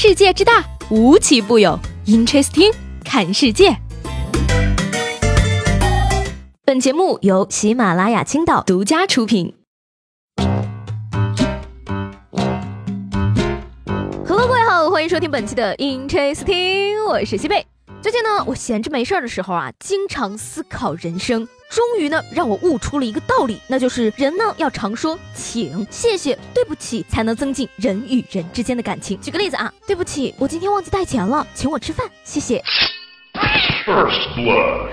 世界之大，无奇不有。Interesting，看世界。本节目由喜马拉雅青岛独家出品。Hello，各位好，欢迎收听本期的 Interesting，我是西贝。最近呢，我闲着没事儿的时候啊，经常思考人生。终于呢，让我悟出了一个道理，那就是人呢要常说请、谢谢、对不起，才能增进人与人之间的感情。举个例子啊，对不起，我今天忘记带钱了，请我吃饭，谢谢。First blood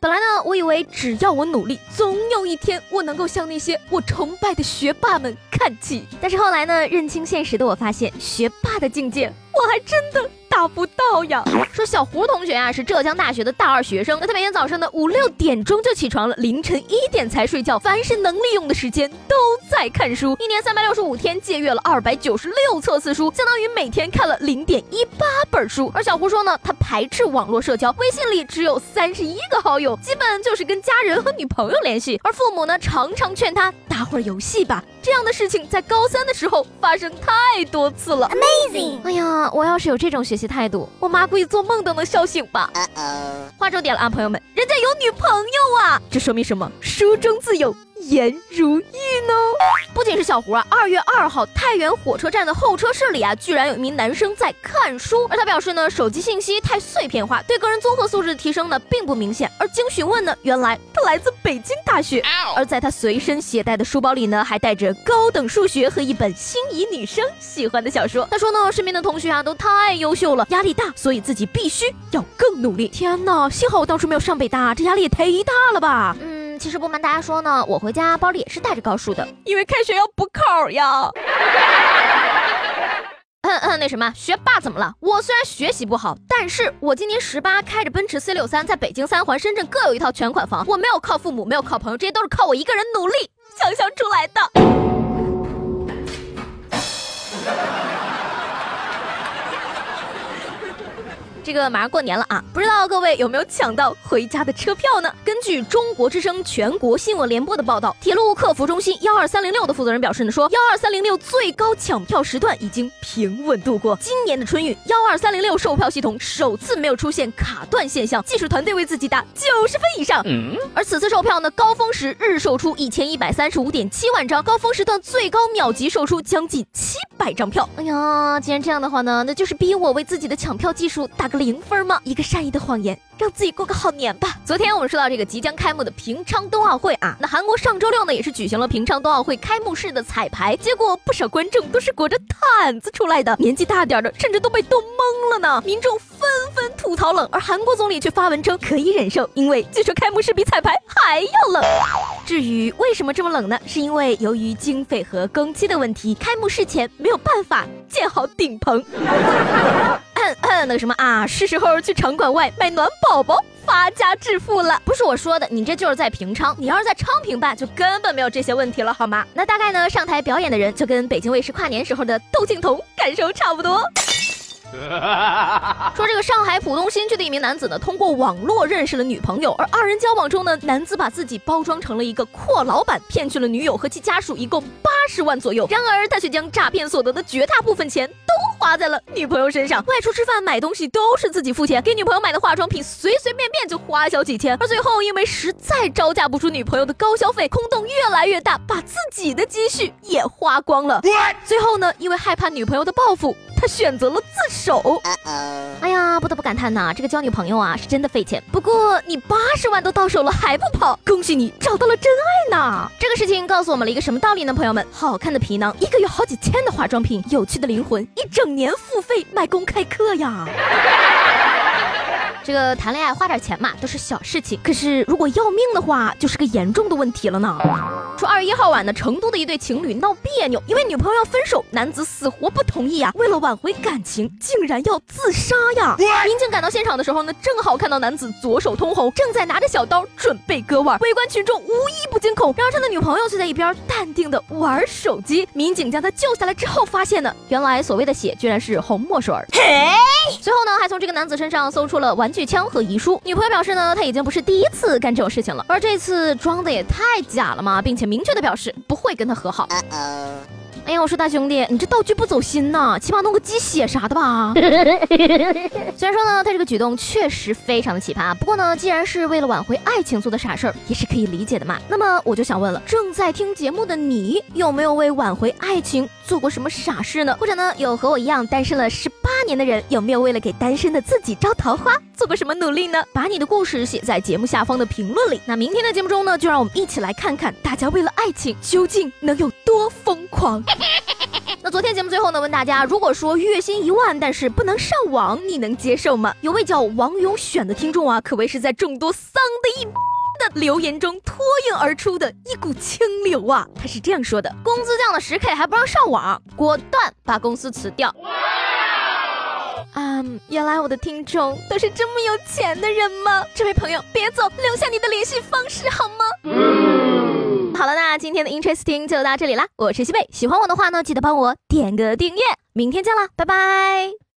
本来呢，我以为只要我努力，总有一天我能够向那些我崇拜的学霸们看齐。但是后来呢，认清现实的我发现，学霸的境界，我还真的。打不到呀！说小胡同学啊是浙江大学的大二学生，那他每天早上呢五六点钟就起床了，凌晨一点才睡觉，凡是能利用的时间都在看书，一年三百六十五天借阅了二百九十六册四书，相当于每天看了零点一八本书。而小胡说呢，他排斥网络社交，微信里只有三十一个好友，基本就是跟家人和女朋友联系。而父母呢，常常劝他打会儿游戏吧。这样的事情在高三的时候发生太多次了。Amazing！哎呀，我要是有这种学习态度，我妈估计做梦都能笑醒吧。划重点了啊，朋友们，人家有女朋友啊，这说明什么？书中自有。颜如玉呢？不仅是小胡啊，二月二号，太原火车站的候车室里啊，居然有一名男生在看书，而他表示呢，手机信息太碎片化，对个人综合素质的提升呢，并不明显。而经询问呢，原来他来自北京大学，而在他随身携带的书包里呢，还带着高等数学和一本心仪女生喜欢的小说。他说呢，身边的同学啊都太优秀了，压力大，所以自己必须要更努力。天哪，幸好我当初没有上北大，这压力也忒大了吧？嗯。其实不瞒大家说呢，我回家包里也是带着高数的，因为开学要补考呀。嗯嗯，那什么，学霸怎么了？我虽然学习不好，但是我今年十八，开着奔驰 C 六三，在北京三环、深圳各有一套全款房。我没有靠父母，没有靠朋友，这些都是靠我一个人努力想象出来的。这个马上过年了啊，不知道各位有没有抢到回家的车票呢？根据中国之声全国新闻联播的报道，铁路客服中心幺二三零六的负责人表示呢，说幺二三零六最高抢票时段已经平稳度过。今年的春运，幺二三零六售票系统首次没有出现卡断现象，技术团队为自己打九十分以上。而此次售票呢，高峰时日售出一千一百三十五点七万张，高峰时段最高秒级售出将近七百张票。哎呀，既然这样的话呢，那就是逼我为自己的抢票技术打。零分吗？一个善意的谎言，让自己过个好年吧。昨天我们说到这个即将开幕的平昌冬奥会啊，那韩国上周六呢也是举行了平昌冬奥会开幕式的彩排，结果不少观众都是裹着毯子出来的，年纪大点的甚至都被冻懵了呢。民众纷纷吐槽冷，而韩国总理却发文称可以忍受，因为据说开幕式比彩排还要冷。至于为什么这么冷呢？是因为由于经费和工期的问题，开幕式前没有办法建好顶棚。那个什么啊，是时候去场馆外卖暖宝宝发家致富了。不是我说的，你这就是在平昌。你要是在昌平办，就根本没有这些问题了，好吗？那大概呢，上台表演的人就跟北京卫视跨年时候的窦靖童感受差不多。说这个上海浦东新区的一名男子呢，通过网络认识了女朋友，而二人交往中呢，男子把自己包装成了一个阔老板，骗去了女友和其家属一共八十万左右。然而他却将诈骗所得的绝大部分钱都花在了女朋友身上，外出吃饭买东西都是自己付钱，给女朋友买的化妆品随随便便就花销几千，而最后因为实在招架不住女朋友的高消费，空洞越来越大，把自己的积蓄也花光了。最后呢，因为害怕女朋友的报复。他选择了自首。哎呀，不得不感叹呐，这个交女朋友啊是真的费钱。不过你八十万都到手了还不跑，恭喜你找到了真爱呢。这个事情告诉我们了一个什么道理呢？朋友们，好看的皮囊，一个月好几千的化妆品，有趣的灵魂，一整年付费卖公开课呀。这个谈恋爱花点钱嘛，都是小事情。可是如果要命的话，就是个严重的问题了呢。说二月一号晚呢，成都的一对情侣闹别扭，因为女朋友要分手，男子死活不同意啊。为了挽回感情，竟然要自杀呀！民警赶到现场的时候呢，正好看到男子左手通红，正在拿着小刀准备割腕。围观群众无一不惊恐，然而他的女朋友却在一边淡定的玩手机。民警将他救下来之后，发现呢，原来所谓的血居然是红墨水。嘿随后呢，还从这个男子身上搜出了玩具枪和遗书。女朋友表示呢，她已经不是第一次干这种事情了，而这次装的也太假了嘛，并且明确的表示不会跟他和好。哎呀，我说大兄弟，你这道具不走心呐，起码弄个鸡血啥的吧。虽然说呢，他这个举动确实非常的奇葩，不过呢，既然是为了挽回爱情做的傻事儿，也是可以理解的嘛。那么我就想问了，正在听节目的你，有没有为挽回爱情做过什么傻事呢？或者呢，有和我一样单身了十八年的人，有没有为了给单身的自己招桃花做过什么努力呢？把你的故事写在节目下方的评论里。那明天的节目中呢，就让我们一起来看看大家为了爱情究竟能有多疯狂。那昨天节目最后呢，问大家，如果说月薪一万，但是不能上网，你能接受吗？有位叫王永选的听众啊，可谓是在众多丧的一的留言中脱颖而出的一股清流啊。他是这样说的：工资降了十 K 还不让上网，果断把公司辞掉。嗯，原来我的听众都是这么有钱的人吗？这位朋友别走，留下你的联系方式好吗？好了，那今天的 Interesting 就到这里啦。我是西贝，喜欢我的话呢，记得帮我点个订阅。明天见啦，拜拜。